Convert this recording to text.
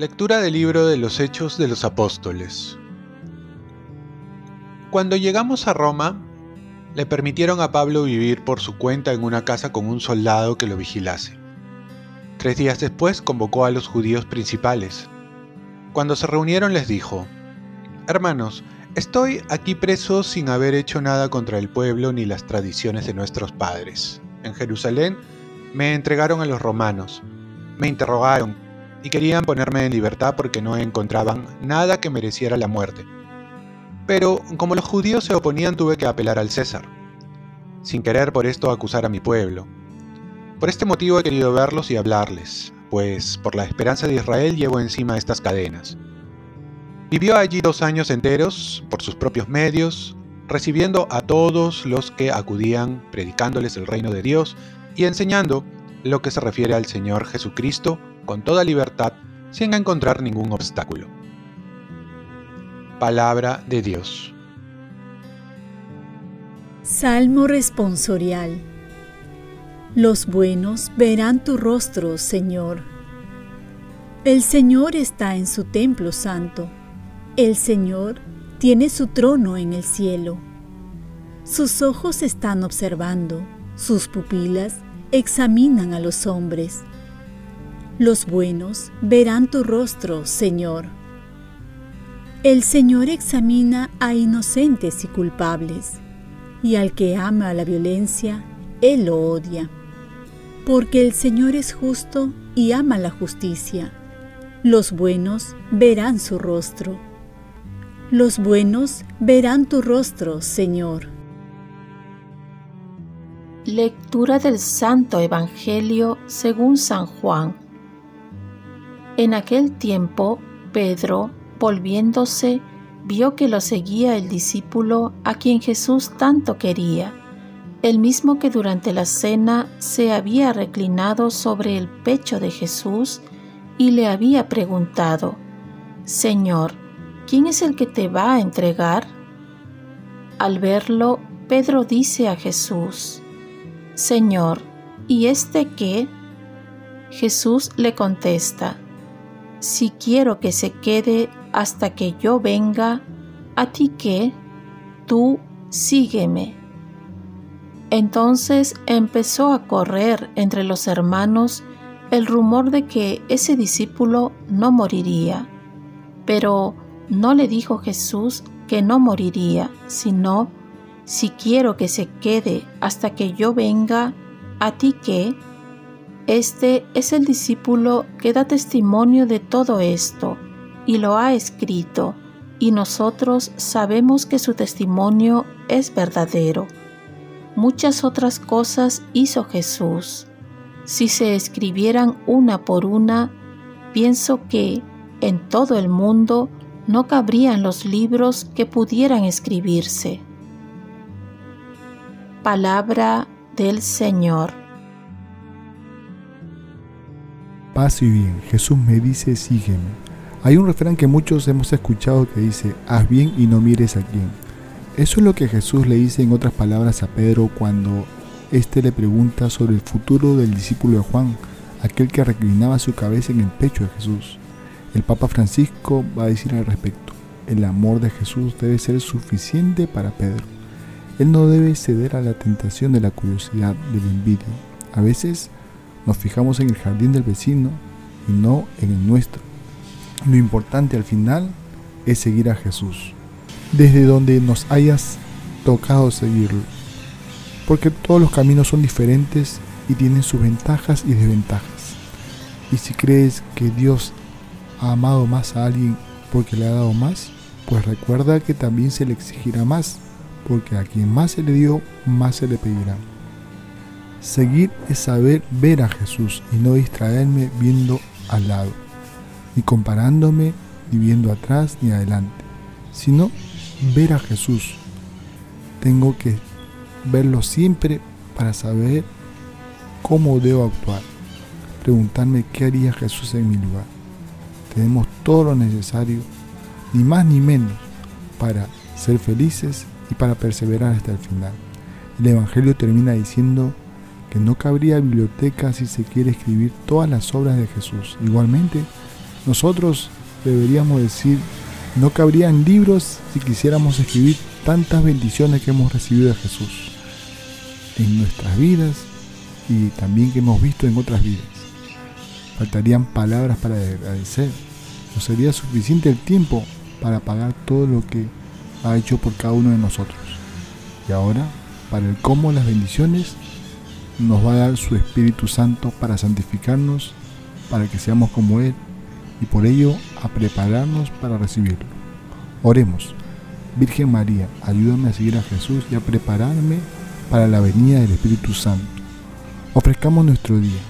Lectura del libro de los Hechos de los Apóstoles. Cuando llegamos a Roma, le permitieron a Pablo vivir por su cuenta en una casa con un soldado que lo vigilase. Tres días después convocó a los judíos principales. Cuando se reunieron les dijo, Hermanos, estoy aquí preso sin haber hecho nada contra el pueblo ni las tradiciones de nuestros padres. En Jerusalén me entregaron a los romanos, me interrogaron y querían ponerme en libertad porque no encontraban nada que mereciera la muerte. Pero como los judíos se oponían tuve que apelar al César, sin querer por esto acusar a mi pueblo. Por este motivo he querido verlos y hablarles, pues por la esperanza de Israel llevo encima estas cadenas. Vivió allí dos años enteros, por sus propios medios, recibiendo a todos los que acudían, predicándoles el reino de Dios y enseñando lo que se refiere al Señor Jesucristo con toda libertad sin encontrar ningún obstáculo. Palabra de Dios. Salmo responsorial. Los buenos verán tu rostro, Señor. El Señor está en su templo santo. El Señor tiene su trono en el cielo. Sus ojos están observando, sus pupilas examinan a los hombres. Los buenos verán tu rostro, Señor. El Señor examina a inocentes y culpables, y al que ama la violencia, Él lo odia. Porque el Señor es justo y ama la justicia. Los buenos verán su rostro. Los buenos verán tu rostro, Señor. Lectura del Santo Evangelio según San Juan en aquel tiempo, Pedro, volviéndose, vio que lo seguía el discípulo a quien Jesús tanto quería, el mismo que durante la cena se había reclinado sobre el pecho de Jesús y le había preguntado, Señor, ¿quién es el que te va a entregar? Al verlo, Pedro dice a Jesús, Señor, ¿y este qué? Jesús le contesta, si quiero que se quede hasta que yo venga, a ti que, tú sígueme. Entonces empezó a correr entre los hermanos el rumor de que ese discípulo no moriría. Pero no le dijo Jesús que no moriría, sino, si quiero que se quede hasta que yo venga, a ti que, este es el discípulo que da testimonio de todo esto y lo ha escrito, y nosotros sabemos que su testimonio es verdadero. Muchas otras cosas hizo Jesús. Si se escribieran una por una, pienso que en todo el mundo no cabrían los libros que pudieran escribirse. Palabra del Señor. paz y bien. Jesús me dice, sígueme. Hay un refrán que muchos hemos escuchado que dice, haz bien y no mires a quién. Eso es lo que Jesús le dice en otras palabras a Pedro cuando éste le pregunta sobre el futuro del discípulo de Juan, aquel que reclinaba su cabeza en el pecho de Jesús. El Papa Francisco va a decir al respecto, el amor de Jesús debe ser suficiente para Pedro. Él no debe ceder a la tentación de la curiosidad, de la envidia. A veces nos fijamos en el jardín del vecino y no en el nuestro. Lo importante al final es seguir a Jesús, desde donde nos hayas tocado seguirlo, porque todos los caminos son diferentes y tienen sus ventajas y desventajas. Y si crees que Dios ha amado más a alguien porque le ha dado más, pues recuerda que también se le exigirá más, porque a quien más se le dio, más se le pedirá. Seguir es saber ver a Jesús y no distraerme viendo al lado, ni comparándome, ni viendo atrás ni adelante, sino ver a Jesús. Tengo que verlo siempre para saber cómo debo actuar, preguntarme qué haría Jesús en mi lugar. Tenemos todo lo necesario, ni más ni menos, para ser felices y para perseverar hasta el final. El Evangelio termina diciendo que no cabría biblioteca si se quiere escribir todas las obras de Jesús. Igualmente, nosotros deberíamos decir, no cabrían libros si quisiéramos escribir tantas bendiciones que hemos recibido de Jesús en nuestras vidas y también que hemos visto en otras vidas. Faltarían palabras para agradecer. No sería suficiente el tiempo para pagar todo lo que ha hecho por cada uno de nosotros. Y ahora, para el cómo las bendiciones, nos va a dar su Espíritu Santo para santificarnos, para que seamos como Él y por ello a prepararnos para recibirlo. Oremos. Virgen María, ayúdame a seguir a Jesús y a prepararme para la venida del Espíritu Santo. Ofrezcamos nuestro día.